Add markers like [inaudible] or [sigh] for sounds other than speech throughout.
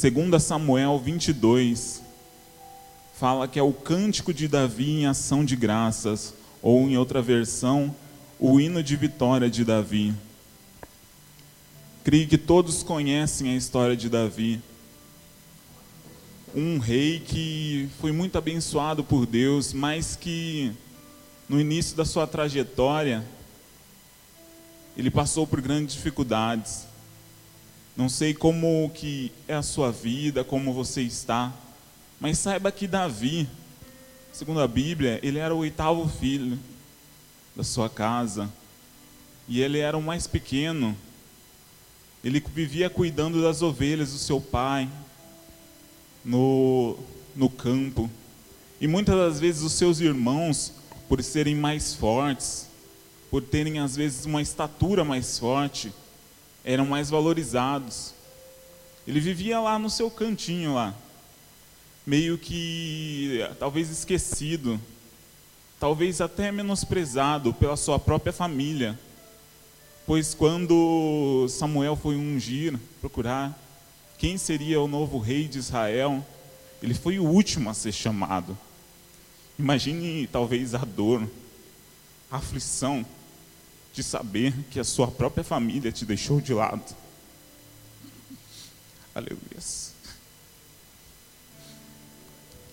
2 Samuel 22 fala que é o cântico de Davi em ação de graças, ou em outra versão, o hino de vitória de Davi. Creio que todos conhecem a história de Davi. Um rei que foi muito abençoado por Deus, mas que no início da sua trajetória ele passou por grandes dificuldades. Não sei como que é a sua vida, como você está, mas saiba que Davi, segundo a Bíblia, ele era o oitavo filho da sua casa. E ele era o mais pequeno. Ele vivia cuidando das ovelhas do seu pai no, no campo. E muitas das vezes os seus irmãos, por serem mais fortes, por terem às vezes uma estatura mais forte, eram mais valorizados. Ele vivia lá no seu cantinho lá, meio que talvez esquecido, talvez até menosprezado pela sua própria família. Pois quando Samuel foi ungir, procurar quem seria o novo rei de Israel, ele foi o último a ser chamado. Imagine talvez a dor, a aflição de saber que a sua própria família te deixou de lado. Aleluia.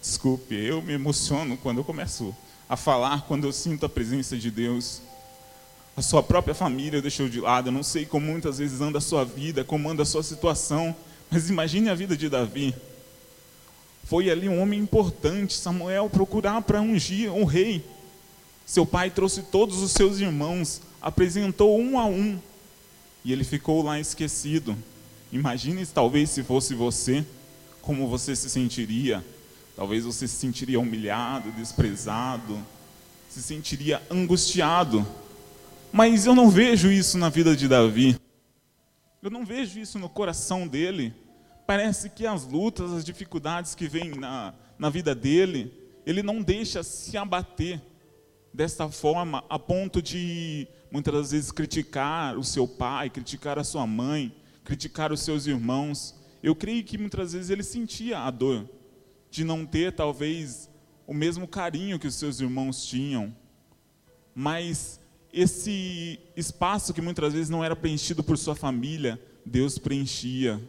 Desculpe, eu me emociono quando eu começo a falar, quando eu sinto a presença de Deus. A sua própria família deixou de lado. Eu não sei como muitas vezes anda a sua vida, como anda a sua situação, mas imagine a vida de Davi. Foi ali um homem importante, Samuel, procurar para ungir um rei. Seu pai trouxe todos os seus irmãos, apresentou um a um, e ele ficou lá esquecido. Imagine talvez se fosse você, como você se sentiria. Talvez você se sentiria humilhado, desprezado, se sentiria angustiado. Mas eu não vejo isso na vida de Davi. Eu não vejo isso no coração dele. Parece que as lutas, as dificuldades que vêm na, na vida dele, ele não deixa se abater desta forma a ponto de muitas das vezes criticar o seu pai, criticar a sua mãe, criticar os seus irmãos. Eu creio que muitas vezes ele sentia a dor de não ter talvez o mesmo carinho que os seus irmãos tinham. Mas esse espaço que muitas vezes não era preenchido por sua família, Deus preenchia.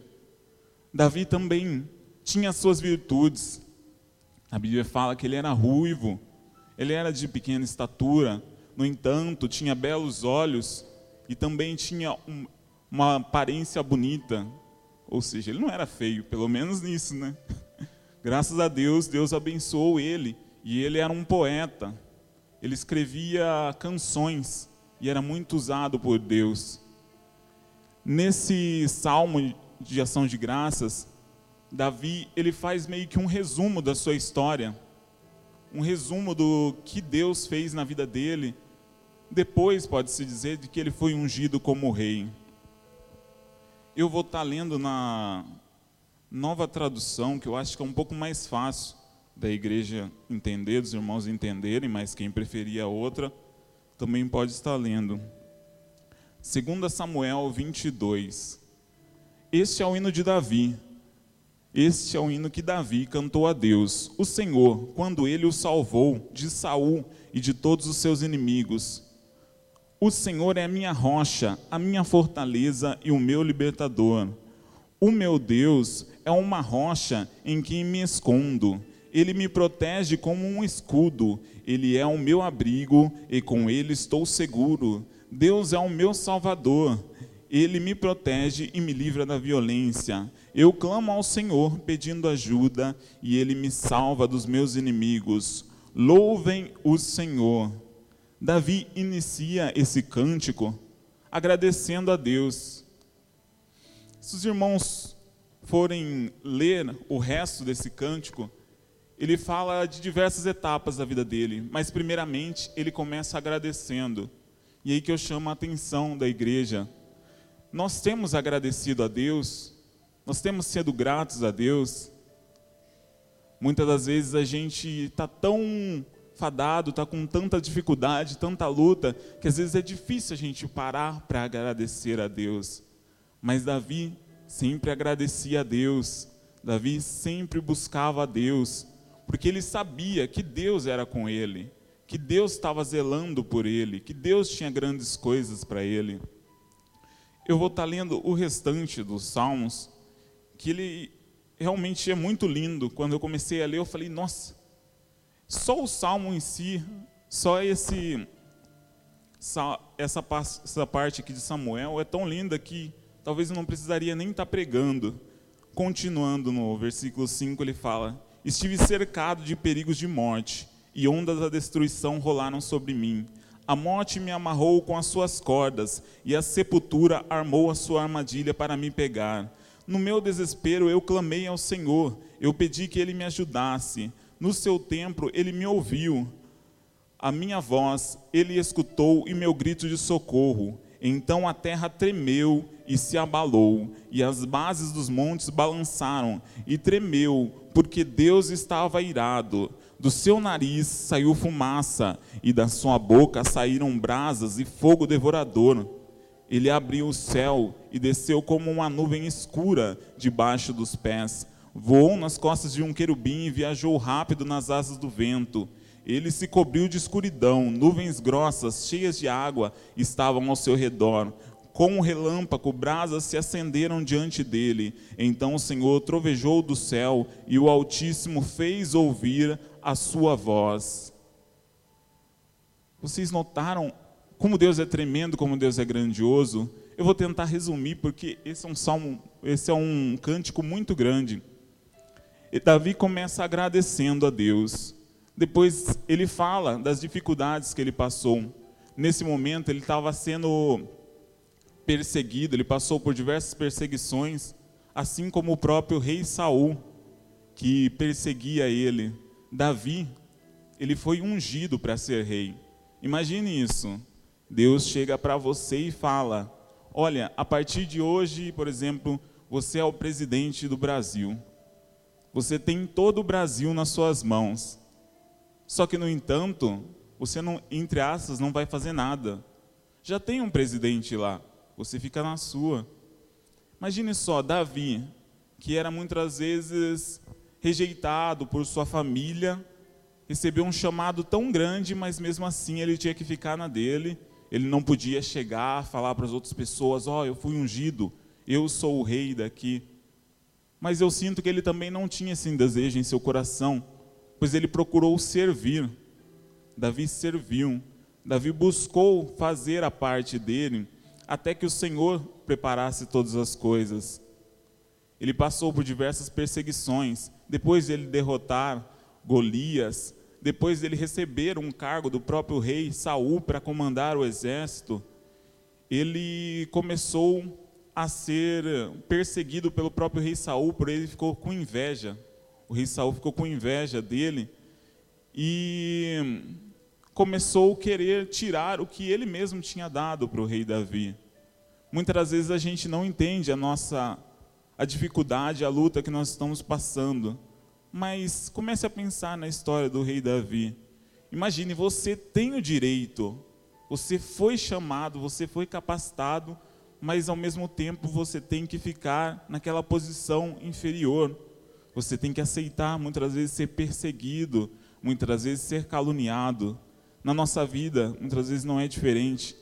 Davi também tinha suas virtudes. A Bíblia fala que ele era ruivo, ele era de pequena estatura, no entanto, tinha belos olhos e também tinha um, uma aparência bonita. Ou seja, ele não era feio, pelo menos nisso, né? [laughs] Graças a Deus, Deus abençoou ele e ele era um poeta. Ele escrevia canções e era muito usado por Deus. Nesse salmo de ação de graças, Davi ele faz meio que um resumo da sua história, um resumo do que Deus fez na vida dele depois pode-se dizer de que ele foi ungido como rei. Eu vou estar lendo na nova tradução, que eu acho que é um pouco mais fácil da igreja entender, dos irmãos entenderem, mas quem preferir a outra também pode estar lendo. 2 Samuel 22. Este é o hino de Davi. Este é o hino que Davi cantou a Deus, o Senhor, quando ele o salvou de Saul e de todos os seus inimigos. O Senhor é a minha rocha, a minha fortaleza e o meu libertador. O meu Deus é uma rocha em quem me escondo. Ele me protege como um escudo. Ele é o meu abrigo e com ele estou seguro. Deus é o meu salvador. Ele me protege e me livra da violência. Eu clamo ao Senhor pedindo ajuda e ele me salva dos meus inimigos. Louvem o Senhor. Davi inicia esse cântico agradecendo a Deus. Se os irmãos forem ler o resto desse cântico, ele fala de diversas etapas da vida dele, mas primeiramente ele começa agradecendo. E aí que eu chamo a atenção da igreja. Nós temos agradecido a Deus, nós temos sido gratos a Deus. Muitas das vezes a gente está tão fadado, está com tanta dificuldade, tanta luta, que às vezes é difícil a gente parar para agradecer a Deus. Mas Davi sempre agradecia a Deus, Davi sempre buscava a Deus, porque ele sabia que Deus era com ele, que Deus estava zelando por ele, que Deus tinha grandes coisas para ele. Eu vou estar lendo o restante dos Salmos, que ele realmente é muito lindo. Quando eu comecei a ler, eu falei, nossa, só o Salmo em si, só esse essa, essa parte aqui de Samuel é tão linda que talvez eu não precisaria nem estar pregando. Continuando no versículo 5, ele fala: Estive cercado de perigos de morte, e ondas da destruição rolaram sobre mim. A morte me amarrou com as suas cordas, e a sepultura armou a sua armadilha para me pegar. No meu desespero eu clamei ao Senhor, eu pedi que ele me ajudasse. No seu templo ele me ouviu a minha voz ele escutou e meu grito de socorro. Então a terra tremeu e se abalou, e as bases dos montes balançaram e tremeu, porque Deus estava irado. Do seu nariz saiu fumaça, e da sua boca saíram brasas e fogo devorador. Ele abriu o céu e desceu como uma nuvem escura debaixo dos pés. Voou nas costas de um querubim e viajou rápido nas asas do vento. Ele se cobriu de escuridão, nuvens grossas, cheias de água, estavam ao seu redor. Com um relâmpago, brasas se acenderam diante dele. Então o Senhor trovejou do céu e o Altíssimo fez ouvir a sua voz. Vocês notaram como Deus é tremendo, como Deus é grandioso? Eu vou tentar resumir porque esse é um salmo, esse é um cântico muito grande. E Davi começa agradecendo a Deus. Depois ele fala das dificuldades que ele passou. Nesse momento ele estava sendo perseguido, ele passou por diversas perseguições, assim como o próprio rei Saul, que perseguia ele. Davi, ele foi ungido para ser rei. Imagine isso. Deus chega para você e fala: Olha, a partir de hoje, por exemplo, você é o presidente do Brasil. Você tem todo o Brasil nas suas mãos. Só que, no entanto, você não, entre aspas, não vai fazer nada. Já tem um presidente lá, você fica na sua. Imagine só, Davi, que era muitas vezes rejeitado por sua família, recebeu um chamado tão grande, mas mesmo assim ele tinha que ficar na dele. Ele não podia chegar, falar para as outras pessoas: Ó, oh, eu fui ungido, eu sou o rei daqui. Mas eu sinto que ele também não tinha esse desejo em seu coração pois ele procurou servir. Davi serviu. Davi buscou fazer a parte dele até que o Senhor preparasse todas as coisas. Ele passou por diversas perseguições. Depois de ele derrotar Golias, depois dele receber um cargo do próprio rei Saul para comandar o exército, ele começou a ser perseguido pelo próprio rei Saul, por ele ficou com inveja o rei Saul ficou com inveja dele e começou a querer tirar o que ele mesmo tinha dado para o rei Davi. Muitas das vezes a gente não entende a nossa a dificuldade, a luta que nós estamos passando. Mas comece a pensar na história do rei Davi. Imagine, você tem o direito, você foi chamado, você foi capacitado, mas ao mesmo tempo você tem que ficar naquela posição inferior. Você tem que aceitar muitas vezes ser perseguido, muitas vezes ser caluniado. Na nossa vida, muitas vezes não é diferente.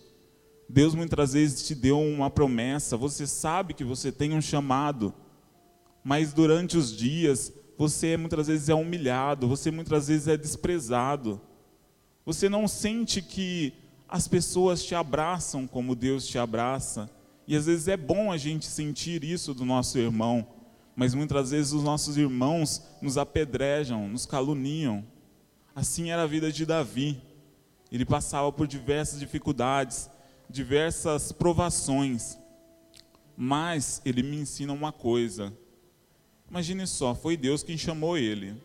Deus muitas vezes te deu uma promessa, você sabe que você tem um chamado, mas durante os dias você muitas vezes é humilhado, você muitas vezes é desprezado. Você não sente que as pessoas te abraçam como Deus te abraça. E às vezes é bom a gente sentir isso do nosso irmão mas muitas vezes os nossos irmãos nos apedrejam, nos caluniam. Assim era a vida de Davi. Ele passava por diversas dificuldades, diversas provações. Mas ele me ensina uma coisa. Imagine só, foi Deus quem chamou ele.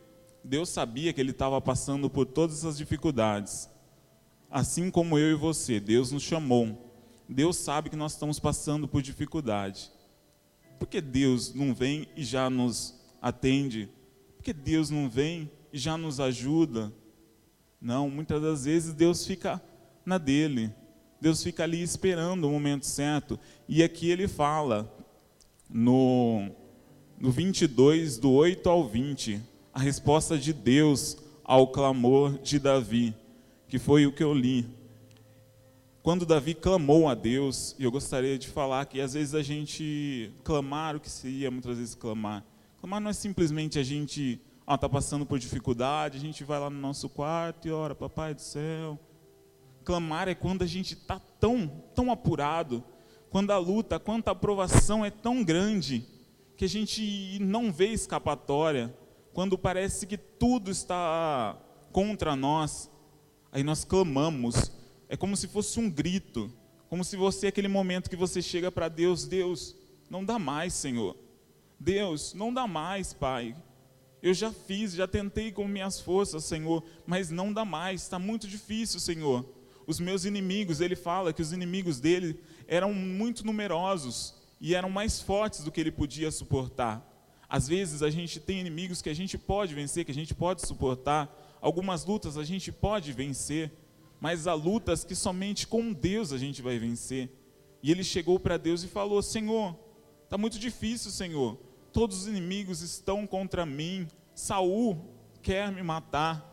Deus sabia que ele estava passando por todas essas dificuldades. Assim como eu e você, Deus nos chamou. Deus sabe que nós estamos passando por dificuldade. Por que Deus não vem e já nos atende? Por que Deus não vem e já nos ajuda? Não, muitas das vezes Deus fica na dele. Deus fica ali esperando o momento certo. E aqui ele fala no, no 22, do 8 ao 20, a resposta de Deus ao clamor de Davi, que foi o que eu li. Quando Davi clamou a Deus, e eu gostaria de falar que às vezes a gente clamar o que seria muitas vezes clamar. Clamar não é simplesmente a gente está passando por dificuldade, a gente vai lá no nosso quarto e ora, papai do céu. Clamar é quando a gente está tão, tão apurado, quando a luta, quando a aprovação é tão grande, que a gente não vê escapatória, quando parece que tudo está contra nós, aí nós clamamos é como se fosse um grito, como se você, aquele momento que você chega para Deus, Deus, não dá mais, Senhor. Deus, não dá mais, Pai. Eu já fiz, já tentei com minhas forças, Senhor, mas não dá mais, está muito difícil, Senhor. Os meus inimigos, ele fala que os inimigos dele eram muito numerosos e eram mais fortes do que ele podia suportar. Às vezes a gente tem inimigos que a gente pode vencer, que a gente pode suportar. Algumas lutas a gente pode vencer, mas há lutas que somente com Deus a gente vai vencer. E ele chegou para Deus e falou: Senhor, está muito difícil, Senhor. Todos os inimigos estão contra mim. Saul quer me matar.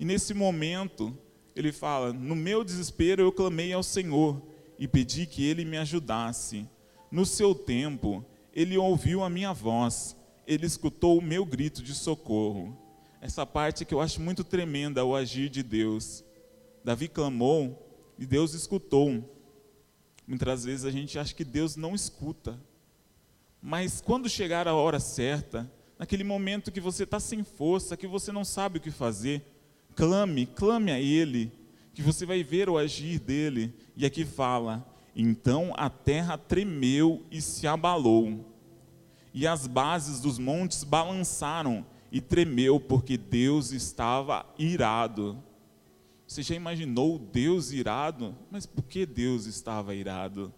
E nesse momento, ele fala: No meu desespero eu clamei ao Senhor e pedi que ele me ajudasse. No seu tempo, ele ouviu a minha voz, ele escutou o meu grito de socorro. Essa parte que eu acho muito tremenda, o agir de Deus. Davi clamou e Deus escutou. Muitas vezes a gente acha que Deus não escuta. Mas quando chegar a hora certa, naquele momento que você está sem força, que você não sabe o que fazer, clame, clame a Ele, que você vai ver o agir dele. E aqui fala: então a terra tremeu e se abalou, e as bases dos montes balançaram e tremeu, porque Deus estava irado. Você já imaginou Deus irado? Mas por que Deus estava irado?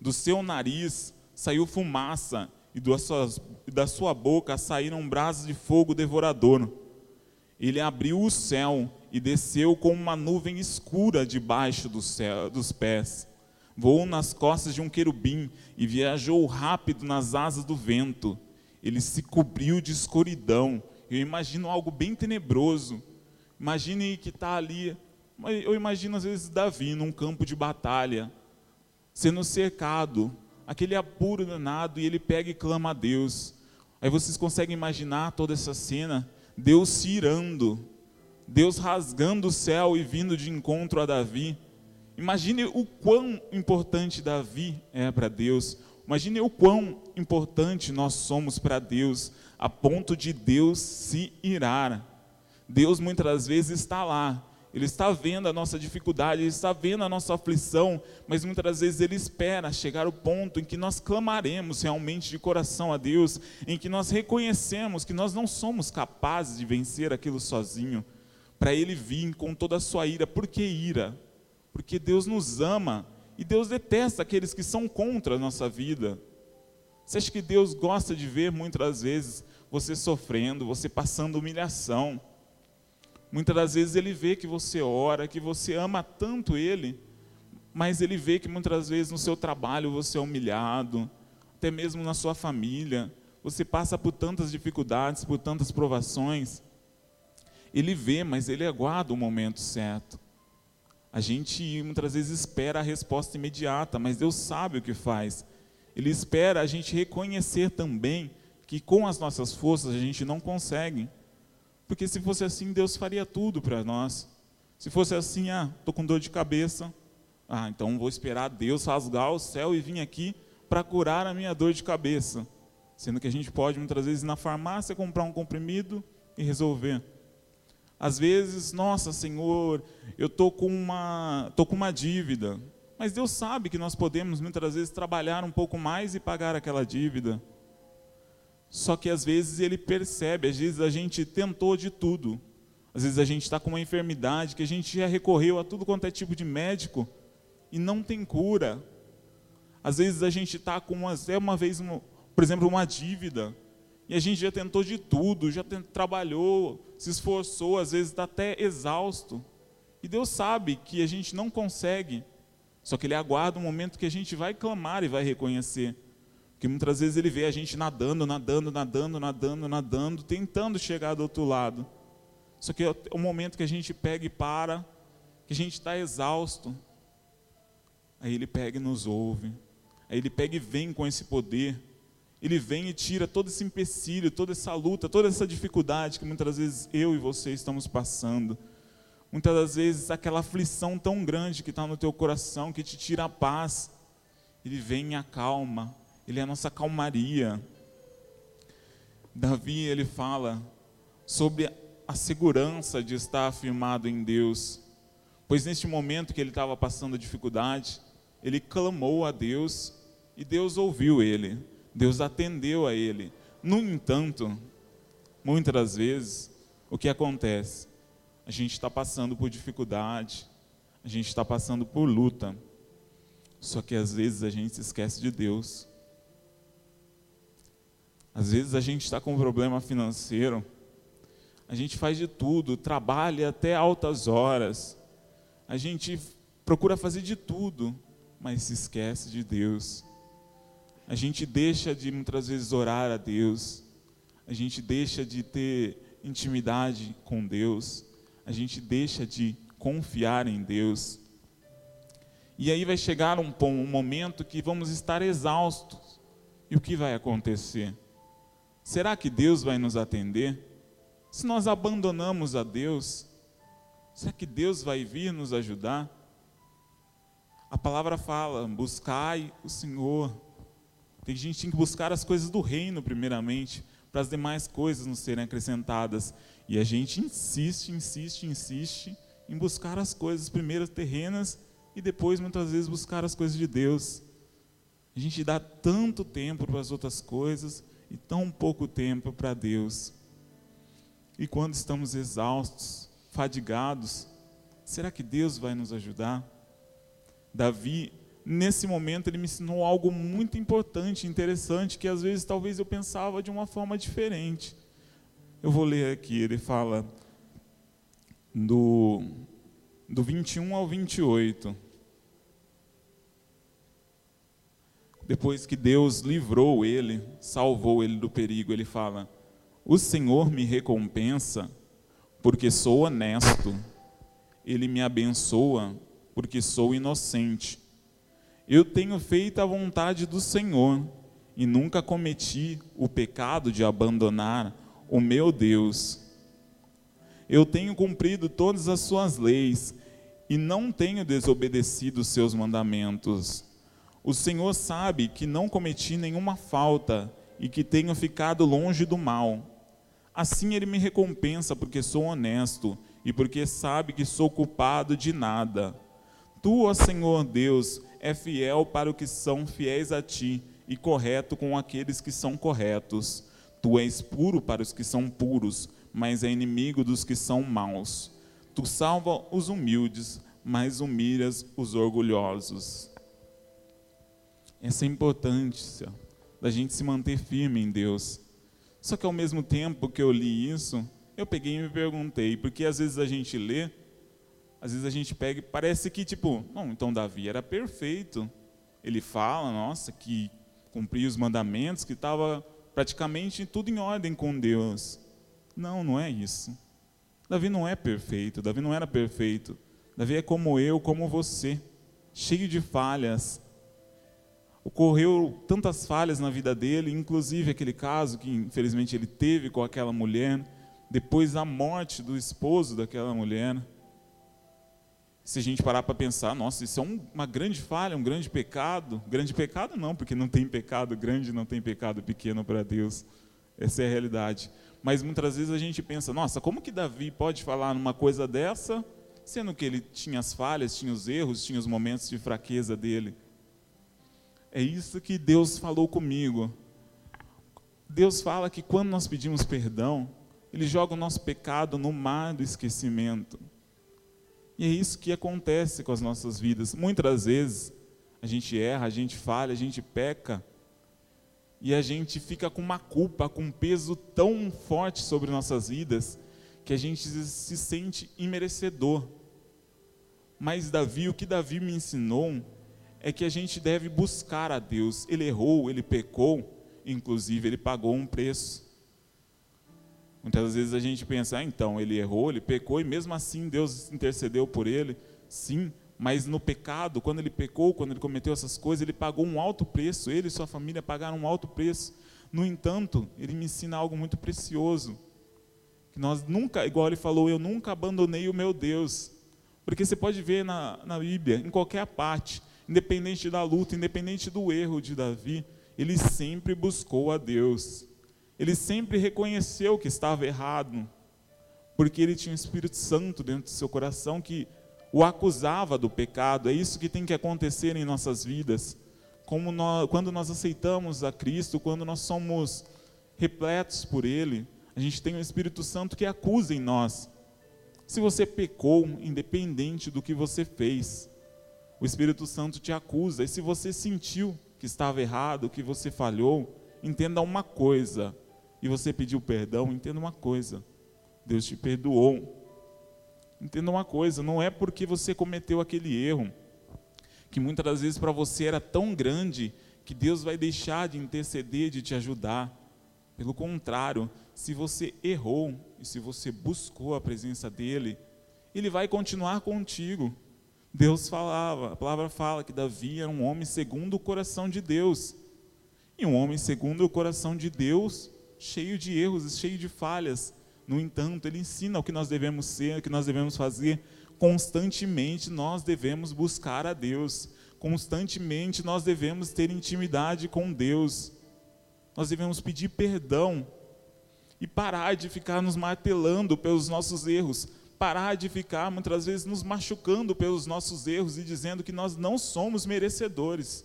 Do seu nariz saiu fumaça, e da sua boca saíram brasas de fogo devorador. Ele abriu o céu e desceu com uma nuvem escura debaixo do céu, dos pés. Voou nas costas de um querubim e viajou rápido nas asas do vento. Ele se cobriu de escuridão. Eu imagino algo bem tenebroso Imagine que está ali, eu imagino às vezes Davi num campo de batalha, sendo cercado, aquele apuro danado, e ele pega e clama a Deus. Aí vocês conseguem imaginar toda essa cena? Deus se irando, Deus rasgando o céu e vindo de encontro a Davi. Imagine o quão importante Davi é para Deus. Imagine o quão importante nós somos para Deus, a ponto de Deus se irar. Deus muitas vezes está lá, Ele está vendo a nossa dificuldade, Ele está vendo a nossa aflição, mas muitas vezes Ele espera chegar o ponto em que nós clamaremos realmente de coração a Deus, em que nós reconhecemos que nós não somos capazes de vencer aquilo sozinho, para Ele vir com toda a sua ira. Por que ira? Porque Deus nos ama e Deus detesta aqueles que são contra a nossa vida. Você acha que Deus gosta de ver muitas vezes você sofrendo, você passando humilhação? Muitas das vezes ele vê que você ora, que você ama tanto ele, mas ele vê que muitas vezes no seu trabalho você é humilhado, até mesmo na sua família, você passa por tantas dificuldades, por tantas provações. Ele vê, mas ele aguarda o momento certo. A gente muitas vezes espera a resposta imediata, mas Deus sabe o que faz. Ele espera a gente reconhecer também que com as nossas forças a gente não consegue. Porque se fosse assim, Deus faria tudo para nós. Se fosse assim, ah, estou com dor de cabeça, ah, então vou esperar Deus rasgar o céu e vir aqui para curar a minha dor de cabeça. Sendo que a gente pode muitas vezes ir na farmácia comprar um comprimido e resolver. Às vezes, nossa Senhor, eu estou com, uma, tô com uma dívida. Mas Deus sabe que nós podemos muitas vezes trabalhar um pouco mais e pagar aquela dívida. Só que às vezes ele percebe, às vezes a gente tentou de tudo. Às vezes a gente está com uma enfermidade que a gente já recorreu a tudo quanto é tipo de médico e não tem cura. Às vezes a gente está com uma, é uma vez, uma, por exemplo, uma dívida e a gente já tentou de tudo, já trabalhou, se esforçou, às vezes está até exausto. E Deus sabe que a gente não consegue, só que Ele aguarda o momento que a gente vai clamar e vai reconhecer. Porque muitas vezes ele vê a gente nadando, nadando, nadando, nadando, nadando, tentando chegar do outro lado. Só que é o momento que a gente pega e para, que a gente está exausto. Aí ele pega e nos ouve. Aí ele pega e vem com esse poder. Ele vem e tira todo esse empecilho, toda essa luta, toda essa dificuldade que muitas vezes eu e você estamos passando. Muitas das vezes aquela aflição tão grande que está no teu coração, que te tira a paz. Ele vem e acalma. Ele é a nossa calmaria. Davi, ele fala sobre a segurança de estar afirmado em Deus. Pois neste momento que ele estava passando dificuldade, ele clamou a Deus e Deus ouviu ele, Deus atendeu a ele. No entanto, muitas vezes, o que acontece? A gente está passando por dificuldade, a gente está passando por luta, só que às vezes a gente se esquece de Deus. Às vezes a gente está com um problema financeiro, a gente faz de tudo, trabalha até altas horas, a gente procura fazer de tudo, mas se esquece de Deus. A gente deixa de muitas vezes orar a Deus, a gente deixa de ter intimidade com Deus, a gente deixa de confiar em Deus. E aí vai chegar um, um momento que vamos estar exaustos. E o que vai acontecer? Será que Deus vai nos atender? Se nós abandonamos a Deus, será que Deus vai vir nos ajudar? A palavra fala: buscai o Senhor. Tem gente que tem que buscar as coisas do reino, primeiramente, para as demais coisas nos serem acrescentadas. E a gente insiste, insiste, insiste em buscar as coisas primeiras terrenas e depois, muitas vezes, buscar as coisas de Deus. A gente dá tanto tempo para as outras coisas e tão pouco tempo para Deus. E quando estamos exaustos, fadigados, será que Deus vai nos ajudar? Davi, nesse momento, ele me ensinou algo muito importante, interessante, que às vezes talvez eu pensava de uma forma diferente. Eu vou ler aqui, ele fala do, do 21 ao 28. Depois que Deus livrou ele, salvou ele do perigo, ele fala: O Senhor me recompensa porque sou honesto, ele me abençoa porque sou inocente. Eu tenho feito a vontade do Senhor e nunca cometi o pecado de abandonar o meu Deus. Eu tenho cumprido todas as suas leis e não tenho desobedecido os seus mandamentos. O Senhor sabe que não cometi nenhuma falta e que tenho ficado longe do mal. Assim ele me recompensa porque sou honesto e porque sabe que sou culpado de nada. Tu, ó Senhor Deus, é fiel para os que são fiéis a ti e correto com aqueles que são corretos. Tu és puro para os que são puros, mas é inimigo dos que são maus. Tu salva os humildes, mas humilhas os orgulhosos. Essa é a importância da gente se manter firme em Deus. Só que ao mesmo tempo que eu li isso, eu peguei e me perguntei, porque às vezes a gente lê às vezes a gente pega e parece que, tipo, não, então Davi era perfeito. Ele fala, nossa, que cumpria os mandamentos, que estava praticamente tudo em ordem com Deus. Não, não é isso. Davi não é perfeito, Davi não era perfeito. Davi é como eu, como você, cheio de falhas. Ocorreu tantas falhas na vida dele, inclusive aquele caso que infelizmente ele teve com aquela mulher, depois da morte do esposo daquela mulher se a gente parar para pensar, nossa, isso é um, uma grande falha, um grande pecado. Grande pecado não, porque não tem pecado grande, não tem pecado pequeno para Deus. Essa é a realidade. Mas muitas vezes a gente pensa, nossa, como que Davi pode falar numa coisa dessa, sendo que ele tinha as falhas, tinha os erros, tinha os momentos de fraqueza dele? É isso que Deus falou comigo. Deus fala que quando nós pedimos perdão, Ele joga o nosso pecado no mar do esquecimento. E é isso que acontece com as nossas vidas. Muitas vezes a gente erra, a gente falha, a gente peca, e a gente fica com uma culpa, com um peso tão forte sobre nossas vidas, que a gente se sente imerecedor. Mas Davi, o que Davi me ensinou é que a gente deve buscar a Deus. Ele errou, ele pecou, inclusive ele pagou um preço. Muitas vezes a gente pensa, ah, então, ele errou, ele pecou, e mesmo assim Deus intercedeu por ele. Sim, mas no pecado, quando ele pecou, quando ele cometeu essas coisas, ele pagou um alto preço, ele e sua família pagaram um alto preço. No entanto, ele me ensina algo muito precioso. Que nós nunca, igual ele falou, eu nunca abandonei o meu Deus. Porque você pode ver na, na Bíblia, em qualquer parte, independente da luta, independente do erro de Davi, ele sempre buscou a Deus. Ele sempre reconheceu que estava errado, porque ele tinha o Espírito Santo dentro do seu coração que o acusava do pecado. É isso que tem que acontecer em nossas vidas. Nós, quando nós aceitamos a Cristo, quando nós somos repletos por Ele, a gente tem o Espírito Santo que acusa em nós. Se você pecou, independente do que você fez, o Espírito Santo te acusa. E se você sentiu que estava errado, que você falhou, entenda uma coisa. E você pediu perdão, entenda uma coisa. Deus te perdoou. Entenda uma coisa, não é porque você cometeu aquele erro, que muitas das vezes para você era tão grande, que Deus vai deixar de interceder, de te ajudar. Pelo contrário, se você errou e se você buscou a presença dEle, Ele vai continuar contigo. Deus falava, a palavra fala que Davi era um homem segundo o coração de Deus. E um homem segundo o coração de Deus, cheio de erros, cheio de falhas. No entanto, ele ensina o que nós devemos ser, o que nós devemos fazer. Constantemente nós devemos buscar a Deus. Constantemente nós devemos ter intimidade com Deus. Nós devemos pedir perdão e parar de ficar nos martelando pelos nossos erros, parar de ficar muitas vezes nos machucando pelos nossos erros e dizendo que nós não somos merecedores.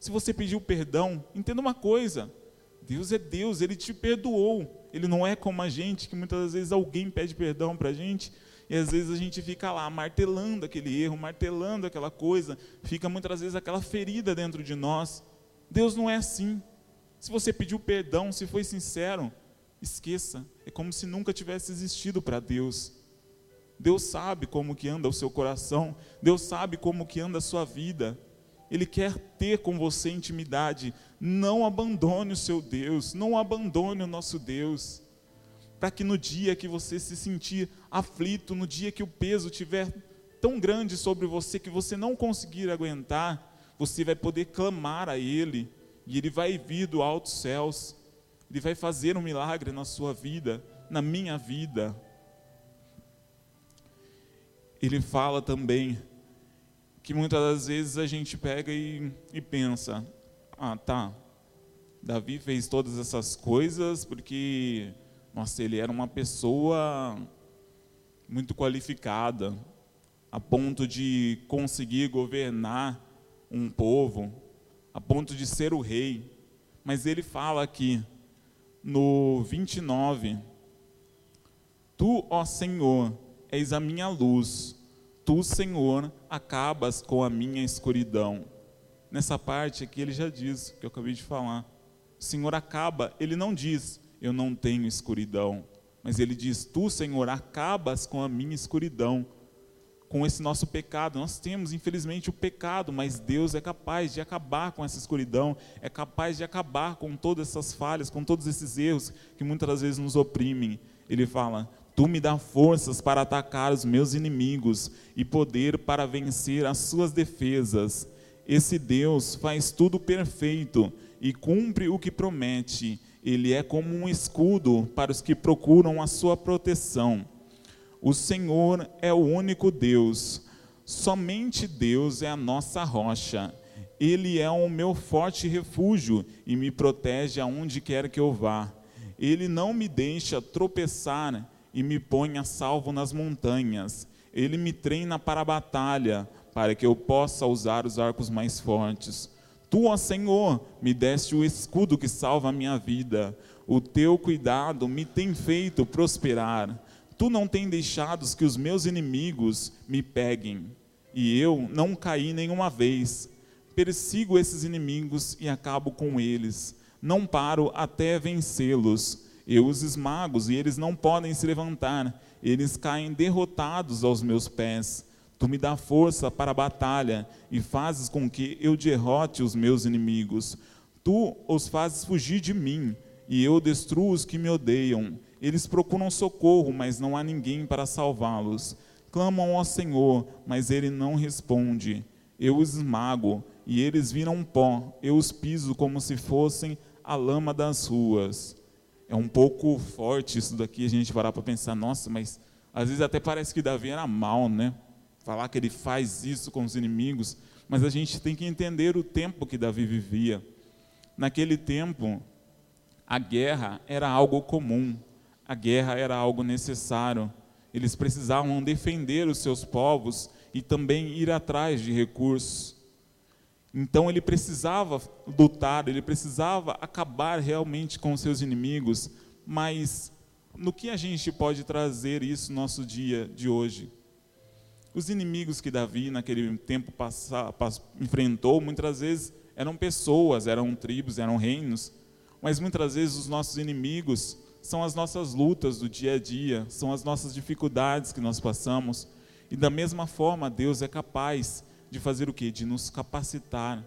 Se você pediu perdão, entenda uma coisa: Deus é Deus, Ele te perdoou. Ele não é como a gente, que muitas vezes alguém pede perdão para a gente, e às vezes a gente fica lá martelando aquele erro, martelando aquela coisa, fica muitas vezes aquela ferida dentro de nós. Deus não é assim. Se você pediu perdão, se foi sincero, esqueça. É como se nunca tivesse existido para Deus. Deus sabe como que anda o seu coração, Deus sabe como que anda a sua vida. Ele quer ter com você intimidade. Não abandone o seu Deus, não abandone o nosso Deus. Para que no dia que você se sentir aflito, no dia que o peso estiver tão grande sobre você que você não conseguir aguentar, você vai poder clamar a Ele e Ele vai vir do alto céus. Ele vai fazer um milagre na sua vida, na minha vida. Ele fala também que muitas das vezes a gente pega e, e pensa: ah, tá, Davi fez todas essas coisas porque, nossa, ele era uma pessoa muito qualificada, a ponto de conseguir governar um povo, a ponto de ser o rei. Mas ele fala aqui, no 29, Tu, ó Senhor, és a minha luz, Tu, Senhor, acabas com a minha escuridão. Nessa parte aqui ele já diz, que eu acabei de falar. O Senhor acaba, ele não diz, eu não tenho escuridão, mas ele diz, tu, Senhor, acabas com a minha escuridão, com esse nosso pecado. Nós temos, infelizmente, o pecado, mas Deus é capaz de acabar com essa escuridão, é capaz de acabar com todas essas falhas, com todos esses erros que muitas das vezes nos oprimem. Ele fala: Tu me dá forças para atacar os meus inimigos e poder para vencer as suas defesas. Esse Deus faz tudo perfeito e cumpre o que promete. Ele é como um escudo para os que procuram a sua proteção. O Senhor é o único Deus. Somente Deus é a nossa rocha. Ele é o meu forte refúgio e me protege aonde quer que eu vá. Ele não me deixa tropeçar e me põe a salvo nas montanhas. Ele me treina para a batalha, para que eu possa usar os arcos mais fortes. Tu, ó Senhor, me deste o escudo que salva a minha vida. O teu cuidado me tem feito prosperar. Tu não tem deixado que os meus inimigos me peguem. E eu não caí nenhuma vez. Persigo esses inimigos e acabo com eles. Não paro até vencê-los eu os esmago e eles não podem se levantar, eles caem derrotados aos meus pés. Tu me dá força para a batalha e fazes com que eu derrote os meus inimigos. Tu os fazes fugir de mim e eu destruo os que me odeiam. Eles procuram socorro, mas não há ninguém para salvá-los. Clamam ao Senhor, mas ele não responde. Eu os esmago e eles viram pó. Eu os piso como se fossem a lama das ruas. É um pouco forte isso daqui, a gente parar para pensar, nossa, mas às vezes até parece que Davi era mal, né? Falar que ele faz isso com os inimigos, mas a gente tem que entender o tempo que Davi vivia. Naquele tempo, a guerra era algo comum, a guerra era algo necessário. Eles precisavam defender os seus povos e também ir atrás de recursos. Então ele precisava lutar, ele precisava acabar realmente com os seus inimigos, mas no que a gente pode trazer isso no nosso dia de hoje? Os inimigos que Davi naquele tempo passa, enfrentou, muitas vezes eram pessoas, eram tribos, eram reinos, mas muitas vezes os nossos inimigos são as nossas lutas do dia a dia, são as nossas dificuldades que nós passamos. E da mesma forma, Deus é capaz de fazer o quê? De nos capacitar,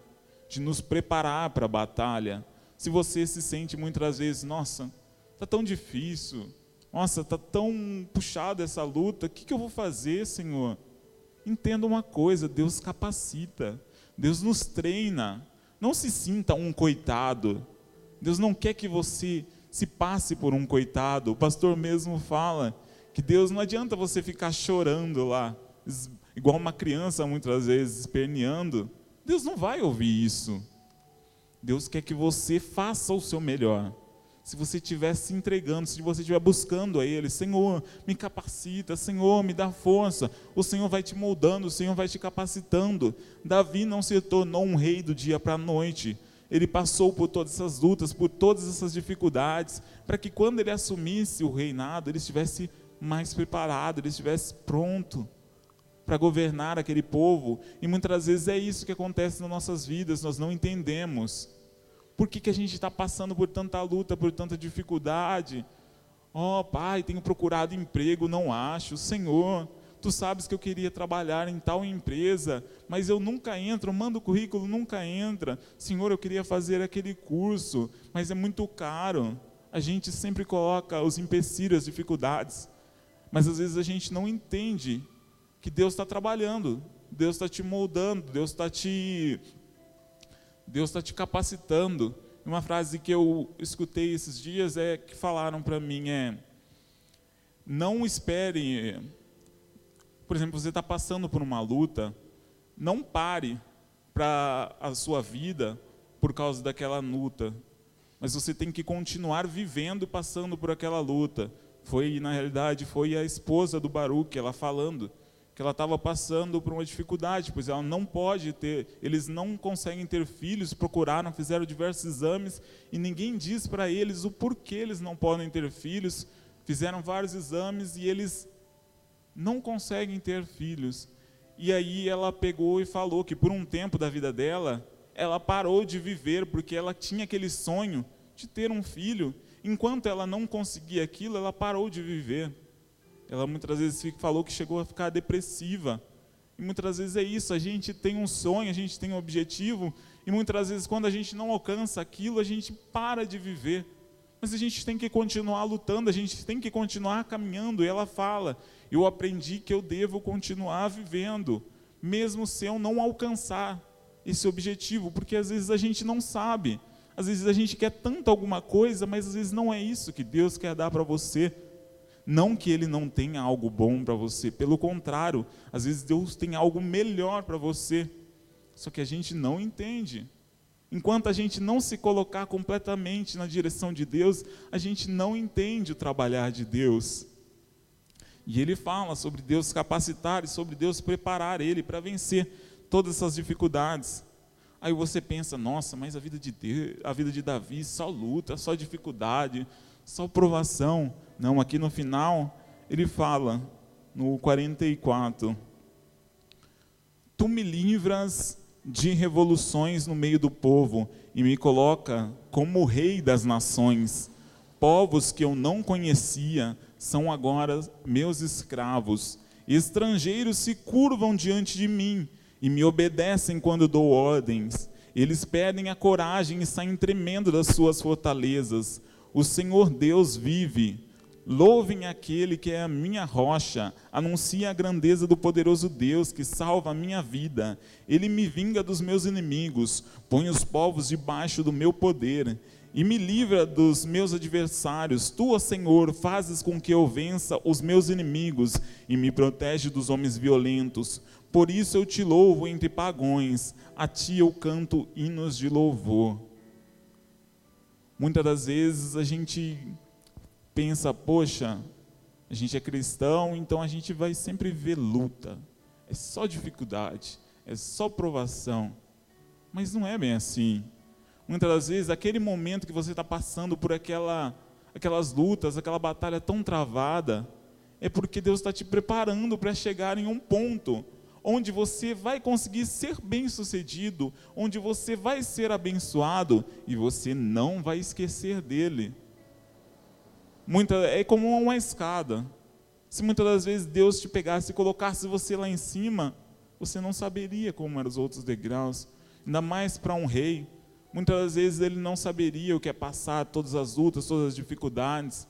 de nos preparar para a batalha. Se você se sente muitas vezes, nossa, está tão difícil, nossa, está tão puxado essa luta, o que, que eu vou fazer, Senhor? Entenda uma coisa: Deus capacita, Deus nos treina. Não se sinta um coitado, Deus não quer que você se passe por um coitado. O pastor mesmo fala que Deus não adianta você ficar chorando lá, igual uma criança muitas vezes esperneando. Deus não vai ouvir isso. Deus quer que você faça o seu melhor. Se você estiver se entregando, se você estiver buscando a Ele, Senhor, me capacita, Senhor, me dá força, o Senhor vai te moldando, o Senhor vai te capacitando. Davi não se tornou um rei do dia para a noite, ele passou por todas essas lutas, por todas essas dificuldades, para que quando ele assumisse o reinado, ele estivesse mais preparado, ele estivesse pronto para governar aquele povo. E muitas vezes é isso que acontece nas nossas vidas, nós não entendemos. Por que, que a gente está passando por tanta luta, por tanta dificuldade? Oh, pai, tenho procurado emprego, não acho. Senhor, tu sabes que eu queria trabalhar em tal empresa, mas eu nunca entro, mando o currículo, nunca entra. Senhor, eu queria fazer aquele curso, mas é muito caro. A gente sempre coloca os empecilhos, as dificuldades, mas às vezes a gente não entende que Deus está trabalhando, Deus está te moldando, Deus está te, Deus está te capacitando. Uma frase que eu escutei esses dias é que falaram para mim é não espere por exemplo, você está passando por uma luta, não pare para a sua vida por causa daquela luta, mas você tem que continuar vivendo, passando por aquela luta. Foi, na realidade, foi a esposa do Baruch, ela falando que ela estava passando por uma dificuldade, pois ela não pode ter, eles não conseguem ter filhos, procuraram, fizeram diversos exames e ninguém diz para eles o porquê eles não podem ter filhos. Fizeram vários exames e eles não conseguem ter filhos. E aí ela pegou e falou que por um tempo da vida dela, ela parou de viver porque ela tinha aquele sonho de ter um filho. Enquanto ela não conseguia aquilo, ela parou de viver. Ela muitas vezes falou que chegou a ficar depressiva. E muitas vezes é isso, a gente tem um sonho, a gente tem um objetivo, e muitas vezes quando a gente não alcança aquilo, a gente para de viver. Mas a gente tem que continuar lutando, a gente tem que continuar caminhando. E ela fala: Eu aprendi que eu devo continuar vivendo, mesmo se eu não alcançar esse objetivo, porque às vezes a gente não sabe. Às vezes a gente quer tanto alguma coisa, mas às vezes não é isso que Deus quer dar para você. Não que Ele não tenha algo bom para você, pelo contrário, às vezes Deus tem algo melhor para você, só que a gente não entende. Enquanto a gente não se colocar completamente na direção de Deus, a gente não entende o trabalhar de Deus. E ele fala sobre Deus capacitar e sobre Deus preparar ele para vencer todas essas dificuldades. Aí você pensa, nossa, mas a vida de Deus, a vida de Davi só luta, só dificuldade, só provação. Não, aqui no final ele fala no 44: Tu me livras de revoluções no meio do povo e me coloca como rei das nações. Povos que eu não conhecia são agora meus escravos Estrangeiros se curvam diante de mim e me obedecem quando dou ordens. Eles perdem a coragem e saem tremendo das suas fortalezas. O Senhor Deus vive. Louvem aquele que é a minha rocha, anuncie a grandeza do poderoso Deus que salva a minha vida. Ele me vinga dos meus inimigos, põe os povos debaixo do meu poder e me livra dos meus adversários. Tu, Senhor, fazes com que eu vença os meus inimigos e me protege dos homens violentos. Por isso eu te louvo entre pagões, a ti eu canto hinos de louvor. Muitas das vezes a gente pensa, poxa, a gente é cristão, então a gente vai sempre ver luta. É só dificuldade, é só provação. Mas não é bem assim. Muitas das vezes, aquele momento que você está passando por aquela, aquelas lutas, aquela batalha tão travada, é porque Deus está te preparando para chegar em um ponto onde você vai conseguir ser bem-sucedido, onde você vai ser abençoado e você não vai esquecer dele. Muita, é como uma escada. Se muitas das vezes Deus te pegasse e colocasse você lá em cima, você não saberia como eram os outros degraus. Ainda mais para um rei. Muitas vezes ele não saberia o que é passar todas as lutas, todas as dificuldades.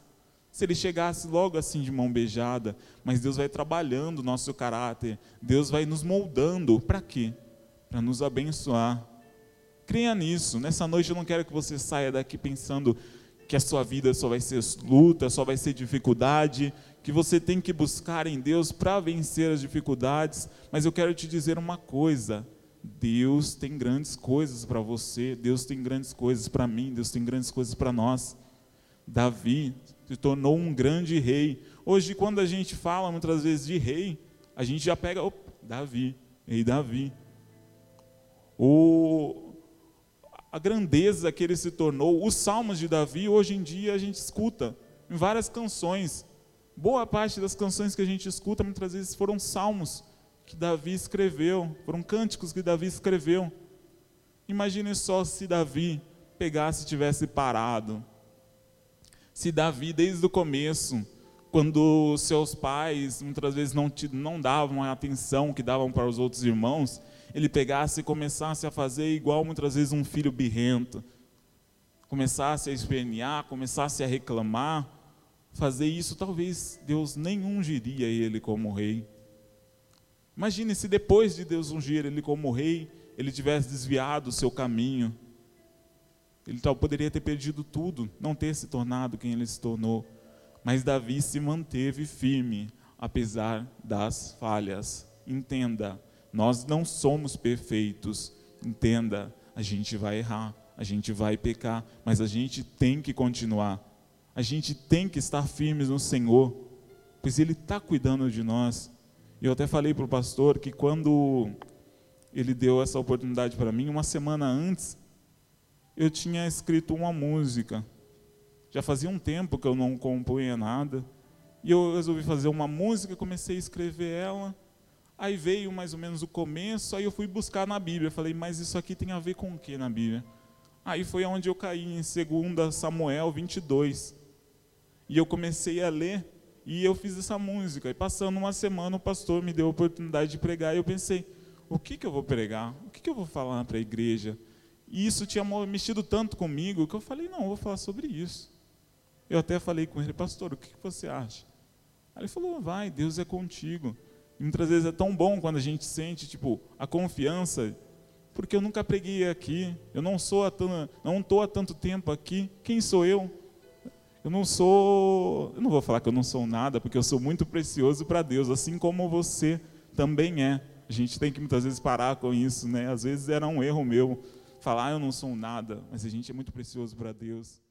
Se ele chegasse logo assim de mão beijada, mas Deus vai trabalhando o nosso caráter, Deus vai nos moldando, para quê? Para nos abençoar. Creia nisso. Nessa noite eu não quero que você saia daqui pensando, que a sua vida só vai ser luta, só vai ser dificuldade, que você tem que buscar em Deus para vencer as dificuldades, mas eu quero te dizer uma coisa: Deus tem grandes coisas para você, Deus tem grandes coisas para mim, Deus tem grandes coisas para nós. Davi se tornou um grande rei. Hoje, quando a gente fala muitas vezes de rei, a gente já pega, opa, Davi, rei Davi. O, a grandeza que ele se tornou. Os salmos de Davi, hoje em dia, a gente escuta em várias canções. Boa parte das canções que a gente escuta, muitas vezes, foram salmos que Davi escreveu, foram cânticos que Davi escreveu. Imagine só se Davi pegasse e tivesse parado. Se Davi, desde o começo, quando seus pais muitas vezes não, te, não davam a atenção que davam para os outros irmãos, ele pegasse e começasse a fazer igual muitas vezes um filho birrento, começasse a espernear, começasse a reclamar, fazer isso, talvez Deus nem ungiria ele como rei. Imagine se depois de Deus ungir ele como rei, ele tivesse desviado o seu caminho. Ele tal poderia ter perdido tudo, não ter se tornado quem ele se tornou. Mas Davi se manteve firme, apesar das falhas. Entenda, nós não somos perfeitos. Entenda, a gente vai errar, a gente vai pecar, mas a gente tem que continuar. A gente tem que estar firmes no Senhor, pois Ele está cuidando de nós. Eu até falei para o pastor que quando ele deu essa oportunidade para mim, uma semana antes, eu tinha escrito uma música. Já fazia um tempo que eu não compunha nada. E eu resolvi fazer uma música, comecei a escrever ela. Aí veio mais ou menos o começo, aí eu fui buscar na Bíblia. Falei, mas isso aqui tem a ver com o que na Bíblia? Aí foi onde eu caí, em 2 Samuel 22. E eu comecei a ler, e eu fiz essa música. E passando uma semana, o pastor me deu a oportunidade de pregar, e eu pensei, o que, que eu vou pregar? O que, que eu vou falar para a igreja? E isso tinha mexido tanto comigo, que eu falei, não, eu vou falar sobre isso. Eu até falei com ele, pastor, o que, que você acha? Aí ele falou, vai, Deus é contigo. E muitas vezes é tão bom quando a gente sente tipo a confiança, porque eu nunca preguei aqui, eu não sou há não estou há tanto tempo aqui. Quem sou eu? Eu não sou, eu não vou falar que eu não sou nada, porque eu sou muito precioso para Deus, assim como você também é. A gente tem que muitas vezes parar com isso, né? Às vezes era um erro meu falar ah, eu não sou nada, mas a gente é muito precioso para Deus.